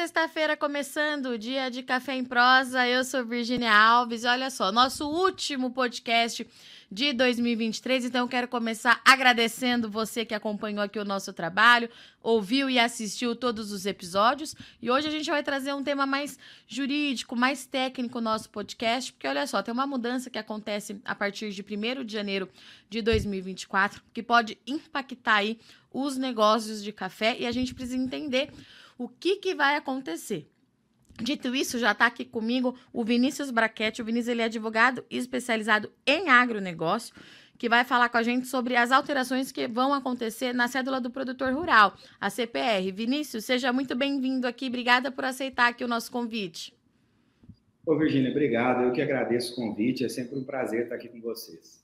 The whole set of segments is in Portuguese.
Sexta-feira começando, dia de café em prosa. Eu sou Virginia Alves. Olha só, nosso último podcast de 2023. Então, quero começar agradecendo você que acompanhou aqui o nosso trabalho, ouviu e assistiu todos os episódios. E hoje a gente vai trazer um tema mais jurídico, mais técnico no nosso podcast, porque olha só, tem uma mudança que acontece a partir de 1 de janeiro de 2024 que pode impactar aí os negócios de café e a gente precisa entender o que, que vai acontecer. Dito isso, já está aqui comigo o Vinícius Braquete. O Vinícius ele é advogado especializado em agronegócio, que vai falar com a gente sobre as alterações que vão acontecer na cédula do produtor rural, a CPR. Vinícius, seja muito bem-vindo aqui. Obrigada por aceitar aqui o nosso convite. Ô, Virginia, obrigado. Eu que agradeço o convite. É sempre um prazer estar aqui com vocês.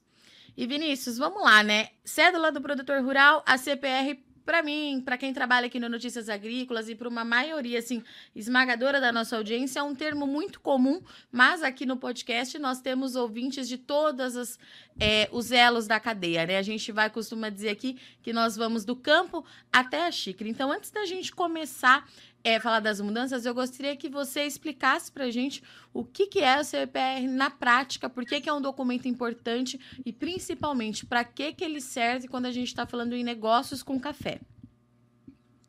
E Vinícius, vamos lá, né? Cédula do produtor rural, a CPR para mim, para quem trabalha aqui no Notícias Agrícolas e para uma maioria assim esmagadora da nossa audiência, é um termo muito comum, mas aqui no podcast nós temos ouvintes de todas as é, os elos da cadeia, né? A gente vai costuma dizer aqui que nós vamos do campo até a xícara. Então, antes da gente começar é, falar das mudanças, eu gostaria que você explicasse para a gente o que, que é o CPR na prática, por que, que é um documento importante e, principalmente, para que, que ele serve quando a gente está falando em negócios com café.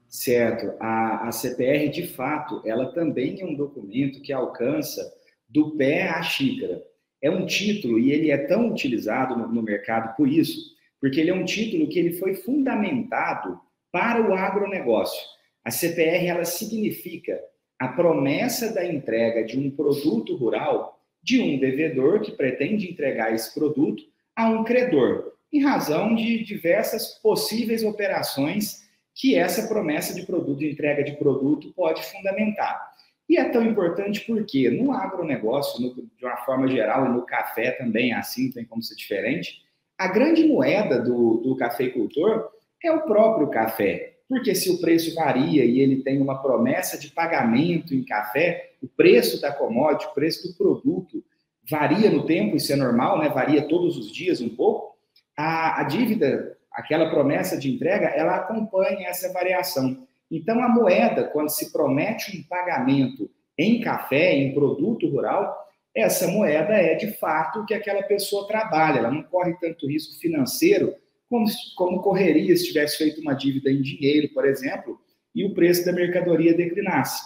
Certo. A, a CPR, de fato, ela também é um documento que alcança do pé à xícara. É um título e ele é tão utilizado no, no mercado por isso, porque ele é um título que ele foi fundamentado para o agronegócio. A CPR ela significa a promessa da entrega de um produto rural de um devedor que pretende entregar esse produto a um credor, em razão de diversas possíveis operações que essa promessa de produto, de entrega de produto, pode fundamentar. E é tão importante porque no agronegócio, no, de uma forma geral, e no café também é assim, tem como ser diferente, a grande moeda do, do cafeicultor é o próprio café. Porque se o preço varia e ele tem uma promessa de pagamento em café, o preço da commodity, o preço do produto varia no tempo, isso é normal, né? Varia todos os dias um pouco. A, a dívida, aquela promessa de entrega, ela acompanha essa variação. Então, a moeda, quando se promete um pagamento em café, em produto rural, essa moeda é de fato o que aquela pessoa trabalha, ela não corre tanto risco financeiro como, como correria se tivesse feito uma dívida em dinheiro, por exemplo, e o preço da mercadoria declinasse.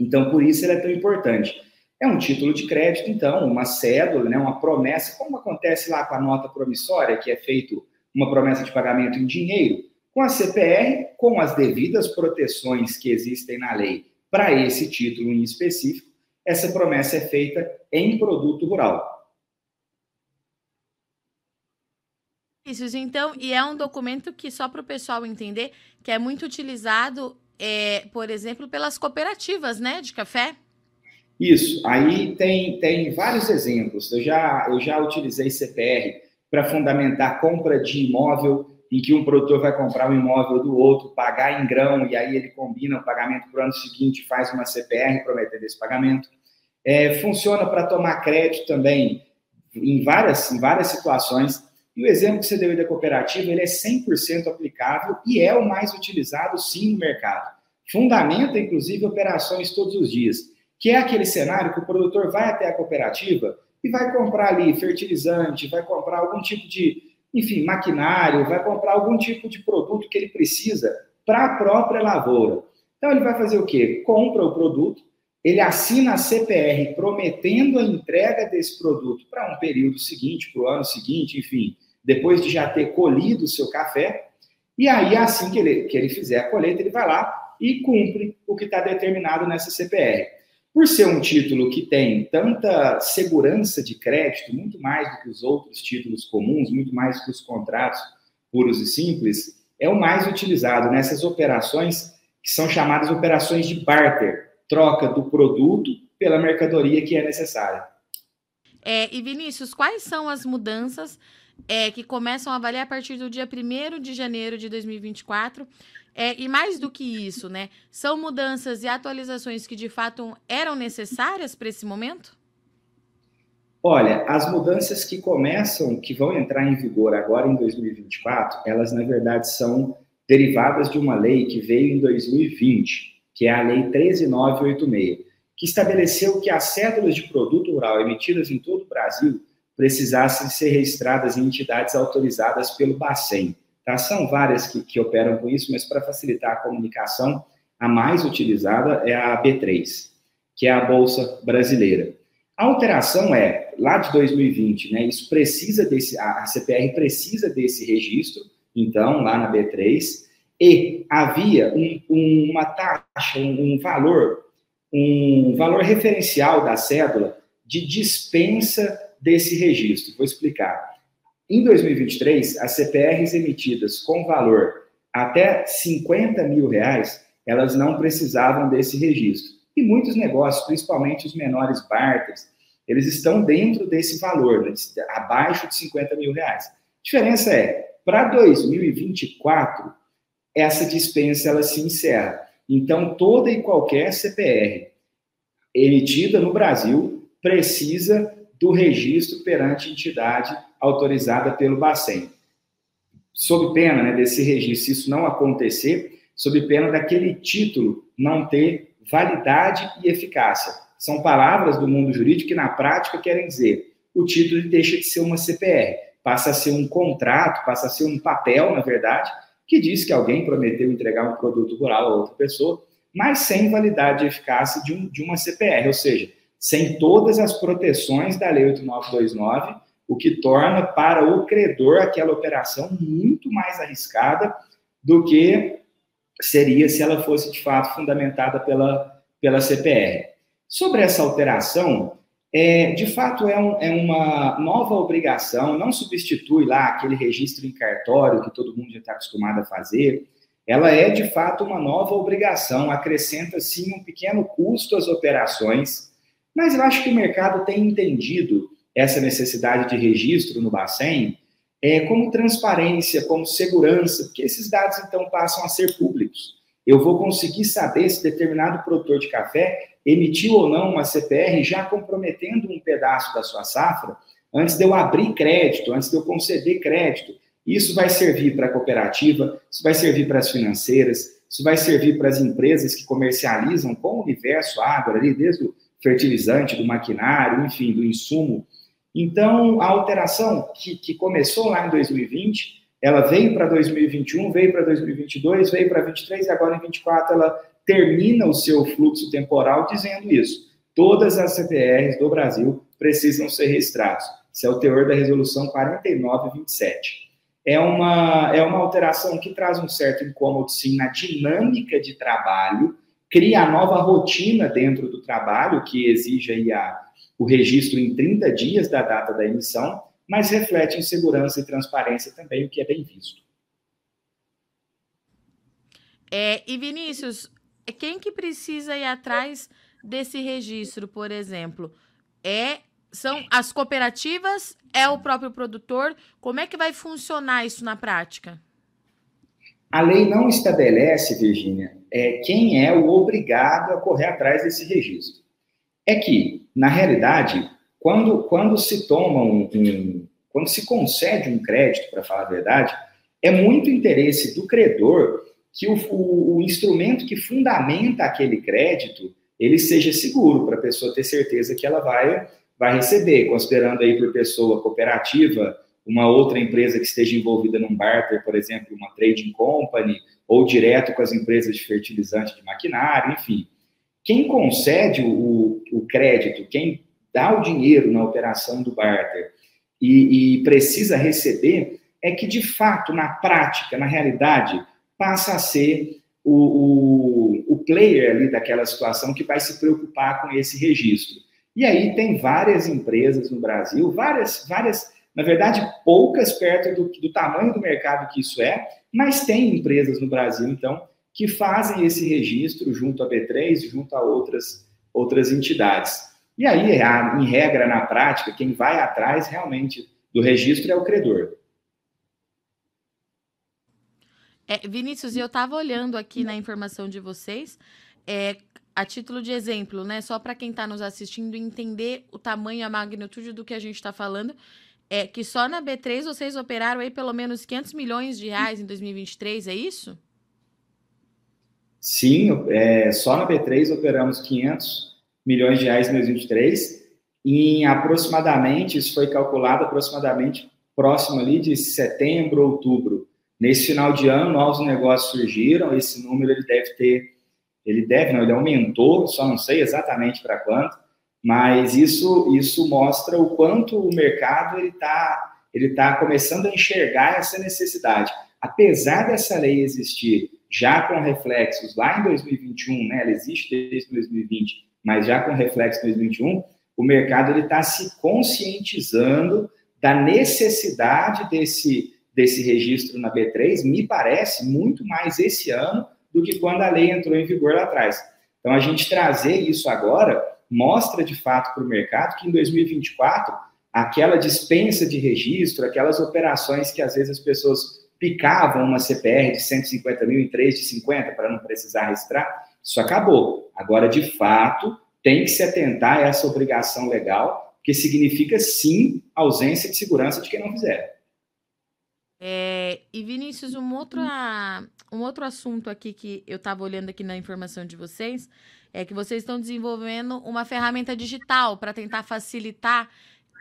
Então, por isso ele é tão importante. É um título de crédito, então, uma cédula, né, uma promessa, como acontece lá com a nota promissória, que é feito uma promessa de pagamento em dinheiro, com a CPR, com as devidas proteções que existem na lei para esse título em específico, essa promessa é feita em produto rural. Isso, então, e é um documento que, só para o pessoal entender, que é muito utilizado, é, por exemplo, pelas cooperativas né, de café. Isso, aí tem, tem vários exemplos. Eu já, eu já utilizei CPR para fundamentar compra de imóvel, em que um produtor vai comprar um imóvel do outro, pagar em grão, e aí ele combina o pagamento para o ano seguinte, faz uma CPR prometendo esse pagamento. É, funciona para tomar crédito também em várias, em várias situações. E o exemplo que você deu da cooperativa, ele é 100% aplicável e é o mais utilizado, sim, no mercado. Fundamenta, inclusive, operações todos os dias, que é aquele cenário que o produtor vai até a cooperativa e vai comprar ali fertilizante, vai comprar algum tipo de, enfim, maquinário, vai comprar algum tipo de produto que ele precisa para a própria lavoura. Então, ele vai fazer o quê? Compra o produto, ele assina a CPR prometendo a entrega desse produto para um período seguinte, para o ano seguinte, enfim, depois de já ter colhido o seu café, e aí, assim que ele, que ele fizer a colheita, ele vai lá e cumpre o que está determinado nessa CPR. Por ser um título que tem tanta segurança de crédito, muito mais do que os outros títulos comuns, muito mais do que os contratos puros e simples, é o mais utilizado nessas operações que são chamadas operações de barter, troca do produto pela mercadoria que é necessária. É, e Vinícius, quais são as mudanças é, que começam a valer a partir do dia 1 de janeiro de 2024. É, e mais do que isso, né? São mudanças e atualizações que de fato eram necessárias para esse momento? Olha, as mudanças que começam, que vão entrar em vigor agora em 2024, elas na verdade são derivadas de uma lei que veio em 2020. que é a Lei 13986, que estabeleceu que as cédulas de produto rural emitidas em todo o Brasil precisassem ser registradas em entidades autorizadas pelo Bacen. Tá? São várias que, que operam com isso, mas para facilitar a comunicação, a mais utilizada é a B3, que é a Bolsa Brasileira. A alteração é, lá de 2020, né, isso precisa desse, a CPR precisa desse registro, então, lá na B3, e havia um, um, uma taxa, um, um valor, um valor referencial da cédula de dispensa desse registro. Vou explicar. Em 2023, as CPRs emitidas com valor até 50 mil reais, elas não precisavam desse registro. E muitos negócios, principalmente os menores barters, eles estão dentro desse valor, né, abaixo de 50 mil reais. A diferença é, para 2024, essa dispensa ela se encerra. Então, toda e qualquer CPR emitida no Brasil precisa do registro perante entidade autorizada pelo Bacen. Sob pena né, desse registro, se isso não acontecer, sob pena daquele título não ter validade e eficácia. São palavras do mundo jurídico que, na prática, querem dizer o título deixa de ser uma CPR, passa a ser um contrato, passa a ser um papel, na verdade, que diz que alguém prometeu entregar um produto rural a outra pessoa, mas sem validade e eficácia de, um, de uma CPR, ou seja, sem todas as proteções da Lei 8929, o que torna para o credor aquela operação muito mais arriscada do que seria se ela fosse de fato fundamentada pela, pela CPR. Sobre essa alteração, é, de fato é, um, é, uma nova obrigação, não substitui lá aquele registro em cartório que todo mundo já está acostumado a fazer. Ela é de fato uma nova obrigação, acrescenta sim um pequeno custo às operações, mas eu acho que o mercado tem entendido essa necessidade de registro no Bacen é, como transparência, como segurança, porque esses dados então passam a ser públicos. Eu vou conseguir saber se determinado produtor de café emitiu ou não uma CPR já comprometendo um pedaço da sua safra antes de eu abrir crédito, antes de eu conceder crédito. Isso vai servir para a cooperativa, isso vai servir para as financeiras, isso vai servir para as empresas que comercializam com o universo agro ali, desde o fertilizante, do maquinário, enfim, do insumo. Então, a alteração que, que começou lá em 2020, ela veio para 2021, veio para 2022, veio para 2023 e agora em 2024 ela termina o seu fluxo temporal dizendo isso. Todas as CPRs do Brasil precisam ser registradas. Esse é o teor da resolução 4927. É uma, é uma alteração que traz um certo incômodo, sim, na dinâmica de trabalho, cria a nova rotina dentro do trabalho, que exige a, o registro em 30 dias da data da emissão, mas reflete em segurança e transparência também, o que é bem visto. É, e Vinícius, quem que precisa ir atrás desse registro, por exemplo? É são as cooperativas? É o próprio produtor? Como é que vai funcionar isso na prática? A lei não estabelece, Virgínia, é, quem é o obrigado a correr atrás desse registro. É que, na realidade, quando, quando se toma um, um quando se concede um crédito, para falar a verdade, é muito interesse do credor que o, o, o instrumento que fundamenta aquele crédito ele seja seguro para a pessoa ter certeza que ela vai, vai receber, considerando aí por pessoa cooperativa, uma outra empresa que esteja envolvida num barter, por exemplo, uma trading company, ou direto com as empresas de fertilizante de maquinário, enfim. Quem concede o, o crédito, quem dá o dinheiro na operação do barter e, e precisa receber, é que de fato, na prática, na realidade, passa a ser o, o, o player ali daquela situação que vai se preocupar com esse registro. E aí tem várias empresas no Brasil, várias, várias, na verdade, poucas perto do, do tamanho do mercado que isso é, mas tem empresas no Brasil, então, que fazem esse registro junto à B3, junto a outras, outras entidades. E aí, em regra, na prática, quem vai atrás realmente do registro é o credor. É, Vinícius, eu estava olhando aqui na informação de vocês, é, a título de exemplo, né? Só para quem está nos assistindo entender o tamanho, a magnitude do que a gente está falando, é que só na B3 vocês operaram aí pelo menos 500 milhões de reais em 2023, é isso? Sim, é, só na B3 operamos 500 milhões de reais em 2023. Em aproximadamente, isso foi calculado aproximadamente próximo ali de setembro, outubro. Nesse final de ano, novos negócios surgiram. Esse número ele deve ter, ele deve, não, ele aumentou, só não sei exatamente para quanto, mas isso isso mostra o quanto o mercado ele está ele tá começando a enxergar essa necessidade. Apesar dessa lei existir já com reflexos lá em 2021, né? Ela existe desde 2020, mas já com reflexo em 2021, o mercado ele está se conscientizando da necessidade desse desse registro na B3. Me parece muito mais esse ano do que quando a lei entrou em vigor lá atrás. Então a gente trazer isso agora mostra de fato para o mercado que em 2024 aquela dispensa de registro, aquelas operações que às vezes as pessoas picavam uma CPR de 150 mil em 3 de 50 para não precisar registrar, isso acabou. Agora, de fato, tem que se atentar a essa obrigação legal, que significa, sim, ausência de segurança de quem não fizer. É, e Vinícius, um outro, um outro assunto aqui que eu estava olhando aqui na informação de vocês é que vocês estão desenvolvendo uma ferramenta digital para tentar facilitar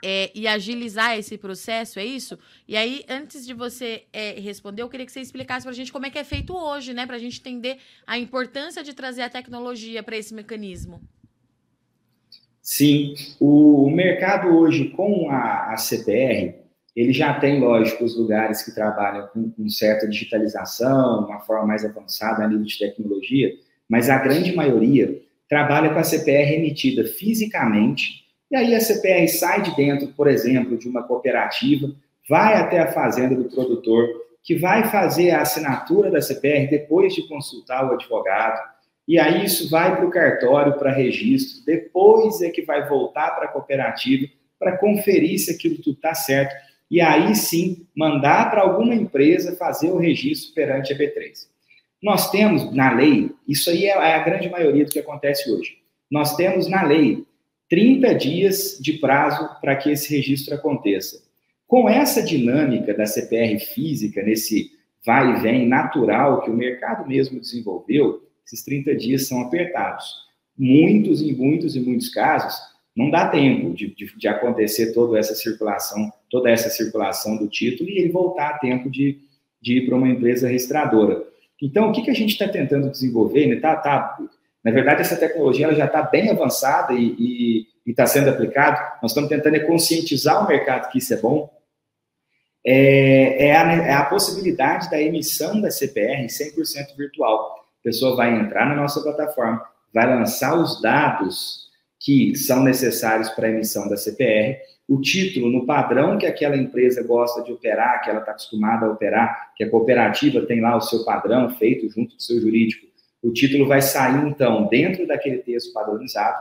é, e agilizar esse processo, é isso? E aí, antes de você é, responder, eu queria que você explicasse para a gente como é que é feito hoje, né? Para a gente entender a importância de trazer a tecnologia para esse mecanismo. Sim, o mercado hoje com a, a CPR, ele já tem, lógico, os lugares que trabalham com, com certa digitalização, uma forma mais avançada a nível de tecnologia, mas a grande maioria trabalha com a CPR emitida fisicamente e aí a CPR sai de dentro, por exemplo, de uma cooperativa, vai até a fazenda do produtor, que vai fazer a assinatura da CPR depois de consultar o advogado, e aí isso vai para o cartório para registro, depois é que vai voltar para a cooperativa para conferir se aquilo tudo está certo, e aí sim mandar para alguma empresa fazer o registro perante a B3. Nós temos na lei, isso aí é a grande maioria do que acontece hoje. Nós temos na lei 30 dias de prazo para que esse registro aconteça. Com essa dinâmica da CPR física, nesse vai e vem natural que o mercado mesmo desenvolveu, esses 30 dias são apertados. Muitos e muitos e muitos casos não dá tempo de, de, de, acontecer toda essa circulação, toda essa circulação do título e ele voltar a tempo de, de ir para uma empresa registradora. Então, o que, que a gente está tentando desenvolver? Né? Tá, tá na verdade, essa tecnologia ela já está bem avançada e está sendo aplicado. Nós estamos tentando é conscientizar o mercado que isso é bom. É, é, a, é a possibilidade da emissão da CPR 100% virtual. A pessoa vai entrar na nossa plataforma, vai lançar os dados que são necessários para a emissão da CPR, o título no padrão que aquela empresa gosta de operar, que ela está acostumada a operar, que a cooperativa tem lá o seu padrão feito junto com o seu jurídico o título vai sair, então, dentro daquele texto padronizado.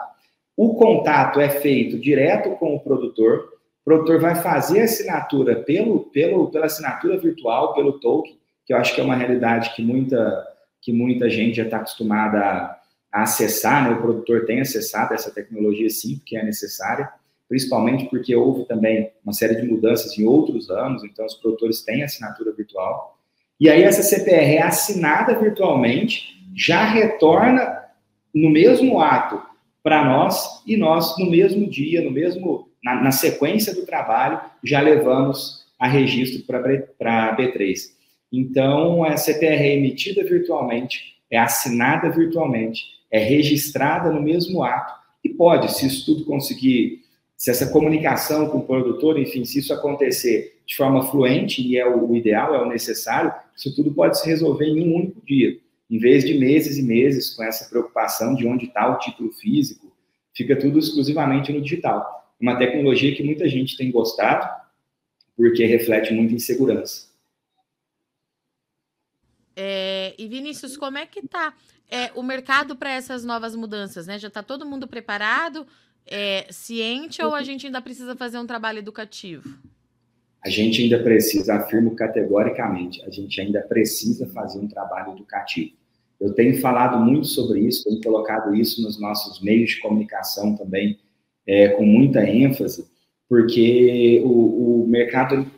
O contato é feito direto com o produtor. O produtor vai fazer a assinatura pelo, pelo, pela assinatura virtual, pelo token, que eu acho que é uma realidade que muita, que muita gente já está acostumada a, acessar, né? O produtor tem acessado essa tecnologia, sim, porque é necessária, principalmente porque houve também uma série de mudanças em outros anos, então os produtores têm assinatura virtual. E aí essa CPR é assinada virtualmente já retorna no mesmo ato para nós e nós, no mesmo dia, no mesmo na, na sequência do trabalho, já levamos a registro para B3. Então, a CPR é emitida virtualmente, é assinada virtualmente, é registrada no mesmo ato e pode, se isso tudo conseguir, se essa comunicação com o produtor, enfim, se isso acontecer de forma fluente, e é o, ideal, é o necessário, isso tudo pode se resolver em um único dia em vez de meses e meses com essa preocupação de onde está o título físico, fica tudo exclusivamente no digital. Uma tecnologia que muita gente tem gostado, porque reflete muito insegurança. É, e Vinícius, como é que está é, o mercado para essas novas mudanças? Né? Já está todo mundo preparado, é, ciente, ou a gente ainda precisa fazer um trabalho educativo? A gente ainda precisa, afirmo categoricamente, a gente ainda precisa fazer um trabalho educativo. Eu tenho falado muito sobre isso, tenho colocado isso nos nossos meios de comunicação também, é, com muita ênfase, porque o, o mercado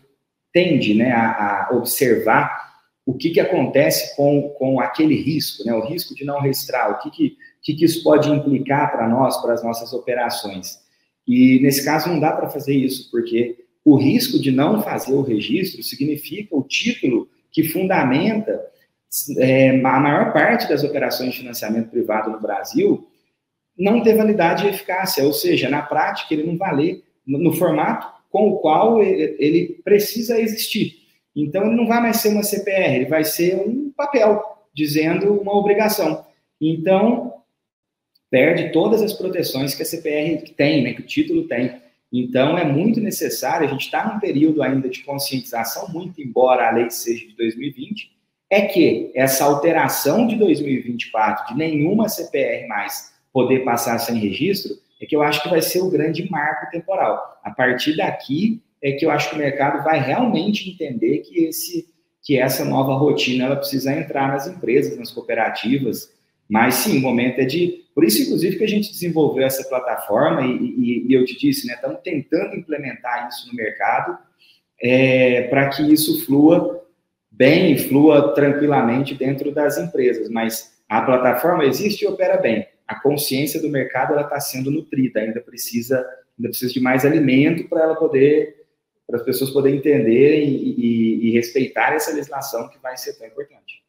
tende né, a, a, observar o que, que acontece com, com aquele risco, né? o risco de não registrar, o que, que, que, que isso pode implicar para nós, para as nossas operações. E nesse caso não dá para fazer isso, porque o risco de não fazer o registro significa o título que fundamenta é, a maior parte das operações de financiamento privado no Brasil não ter validade e eficácia, ou seja, na prática ele não valer no formato com o qual ele precisa existir. Então ele não vai mais ser uma CPR, ele vai ser um papel dizendo uma obrigação. Então perde todas as proteções que a CPR tem, né, que o título tem. Então, é muito necessário, a gente está num período ainda de conscientização, muito embora a lei seja de 2020, é que essa alteração de 2024, de nenhuma CPR mais poder passar sem registro, é que eu acho que vai ser o grande marco temporal. A partir daqui é que eu acho que o mercado vai realmente entender que esse que essa nova rotina ela precisa entrar nas empresas, nas cooperativas, mas sim, o momento é de. Por isso, inclusive, que a gente desenvolveu essa plataforma e, e, e eu te disse, né? Estamos tentando implementar isso no mercado é, para que isso flua bem e flua tranquilamente dentro das empresas. Mas a plataforma existe e opera bem. A consciência do mercado está sendo nutrida, ainda precisa, ainda precisa de mais alimento para ela poder, para as pessoas poderem entender e, e respeitar essa legislação que vai ser tão importante.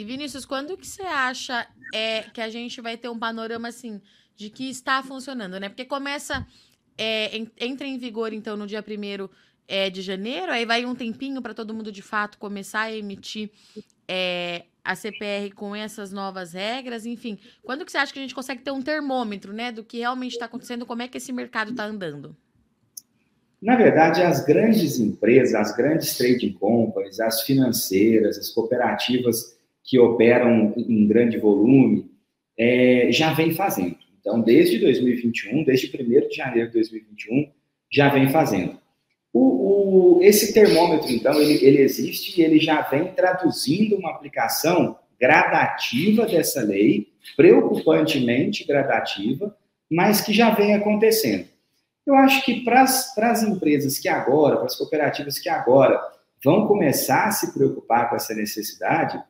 E Vinícius, quando que você acha é, que a gente vai ter um panorama assim de que está funcionando, né? Porque começa, é, entra em vigor então no dia 1 é, de janeiro, aí vai um tempinho para todo mundo de fato começar a emitir é, a CPR com essas novas regras, enfim. Quando que você acha que a gente consegue ter um termômetro, né, do que realmente está acontecendo, como é que esse mercado está andando? Na verdade, as grandes empresas, as grandes trading companies, as financeiras, as cooperativas que operam em grande volume, é, já vem fazendo. Então, desde 2021, desde 1 de janeiro de 2021, já vem fazendo. O, o, esse termômetro, então, ele, ele existe e ele já vem traduzindo uma aplicação gradativa dessa lei, preocupantemente gradativa, mas que já vem acontecendo. Eu acho que para as empresas que agora, para as cooperativas que agora vão começar a se preocupar com essa necessidade,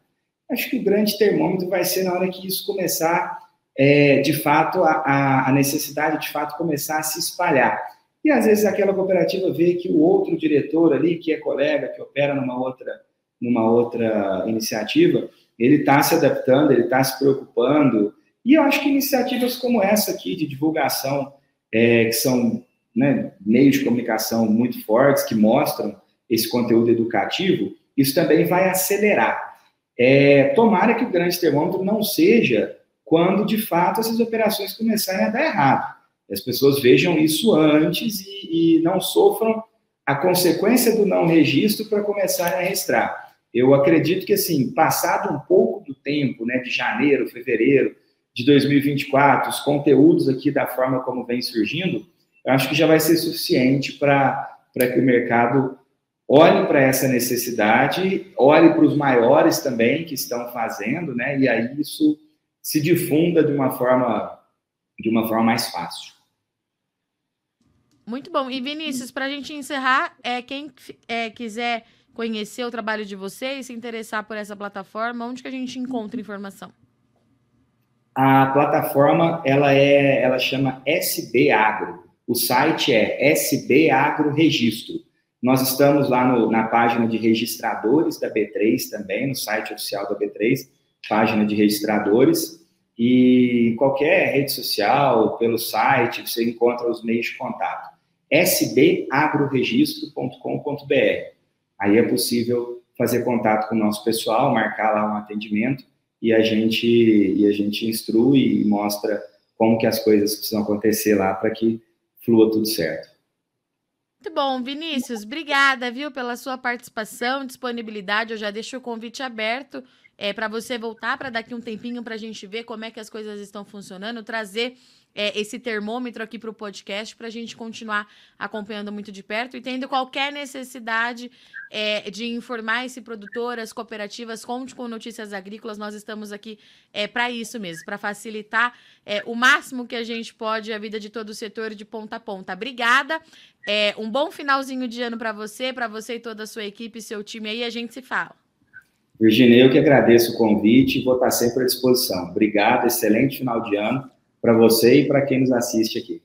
Acho que o grande termômetro vai ser na hora que isso começar, é, de fato, a, a necessidade de fato começar a se espalhar. E às vezes aquela cooperativa vê que o outro diretor ali, que é colega, que opera numa outra, numa outra iniciativa, ele está se adaptando, ele está se preocupando. E eu acho que iniciativas como essa aqui, de divulgação, é, que são né, meios de comunicação muito fortes, que mostram esse conteúdo educativo, isso também vai acelerar. É, tomara que o grande termômetro não seja quando, de fato, essas operações começarem a dar errado. As pessoas vejam isso antes e, e não sofram a consequência do não registro para começarem a registrar. Eu acredito que, assim, passado um pouco do tempo, né, de janeiro, fevereiro de 2024, os conteúdos aqui da forma como vem surgindo, eu acho que já vai ser suficiente para que o mercado olhe para essa necessidade, olhe para os maiores também que estão fazendo, né? E aí isso se difunda de uma forma de uma forma mais fácil. Muito bom. E Vinícius, para a gente encerrar, é, quem é, quiser conhecer o trabalho de vocês, se interessar por essa plataforma, onde que a gente encontra informação? A plataforma ela é, ela chama SB Agro. O site é SB Agro Registro. Nós estamos lá no, na página de registradores da B3 também, no site oficial da B3, página de registradores. E qualquer rede social, pelo site, você encontra os meios de contato. sbagroregistro.com.br. Aí é possível fazer contato com o nosso pessoal, marcar lá um atendimento e a gente e a gente instrui e mostra como que as coisas precisam acontecer lá para que flua tudo certo. Muito bom, Vinícius. Obrigada, viu, pela sua participação, disponibilidade. Eu já deixo o convite aberto é, para você voltar para daqui um tempinho para a gente ver como é que as coisas estão funcionando, trazer é, esse termômetro aqui para o podcast para a gente continuar acompanhando muito de perto e tendo qualquer necessidade é, de informar esse produtor, as cooperativas, conte com notícias agrícolas. Nós estamos aqui é, para isso mesmo, para facilitar é, o máximo que a gente pode a vida de todo o setor de ponta a ponta. Obrigada. É, um bom finalzinho de ano para você, para você e toda a sua equipe, seu time aí. A gente se fala. Virginia, eu que agradeço o convite e vou estar sempre à disposição. Obrigado, excelente final de ano para você e para quem nos assiste aqui.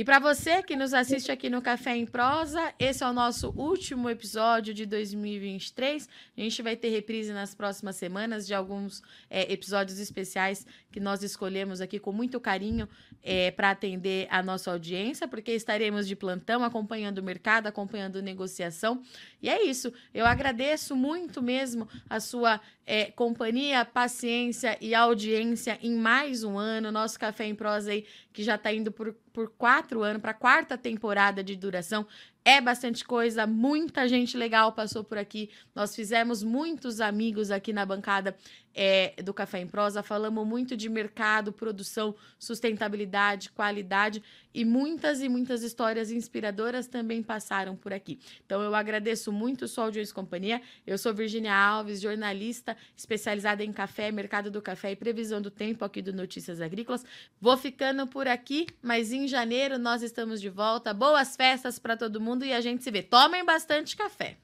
E para você que nos assiste aqui no Café em Prosa, esse é o nosso último episódio de 2023. A gente vai ter reprise nas próximas semanas de alguns é, episódios especiais que nós escolhemos aqui com muito carinho é, para atender a nossa audiência, porque estaremos de plantão acompanhando o mercado, acompanhando negociação. E é isso. Eu agradeço muito mesmo a sua é, companhia, paciência e audiência em mais um ano. Nosso Café em Prosa aí, que já está indo por, por quatro anos, para a quarta temporada de duração. É bastante coisa, muita gente legal passou por aqui. Nós fizemos muitos amigos aqui na bancada é, do Café em Prosa. Falamos muito de mercado, produção, sustentabilidade, qualidade e muitas e muitas histórias inspiradoras também passaram por aqui. Então eu agradeço muito sua audiência e companhia. Eu sou Virginia Alves, jornalista especializada em café, mercado do café e previsão do tempo aqui do Notícias Agrícolas. Vou ficando por aqui, mas em janeiro nós estamos de volta. Boas festas para todo mundo e a gente se vê. Tomem bastante café.